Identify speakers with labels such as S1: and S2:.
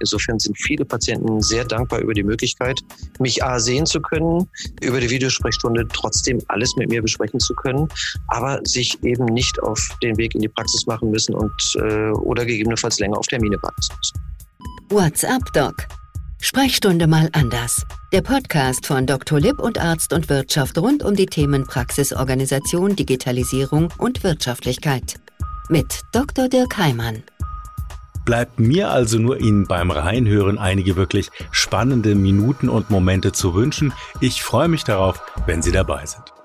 S1: Insofern sind viele Patienten sehr dankbar über die Möglichkeit, mich A sehen zu können, über die Videosprechstunde trotzdem alles mit mir besprechen zu können, aber sich eben nicht auf den Weg in die Praxis machen müssen und äh, oder gegebenenfalls länger auf Termine warten müssen.
S2: WhatsApp Doc. Sprechstunde mal anders. Der Podcast von Dr. Lipp und Arzt und Wirtschaft rund um die Themen Praxisorganisation, Digitalisierung und Wirtschaftlichkeit. Mit Dr. Dirk Heimann.
S3: Bleibt mir also nur Ihnen beim Reinhören einige wirklich spannende Minuten und Momente zu wünschen. Ich freue mich darauf, wenn Sie dabei sind.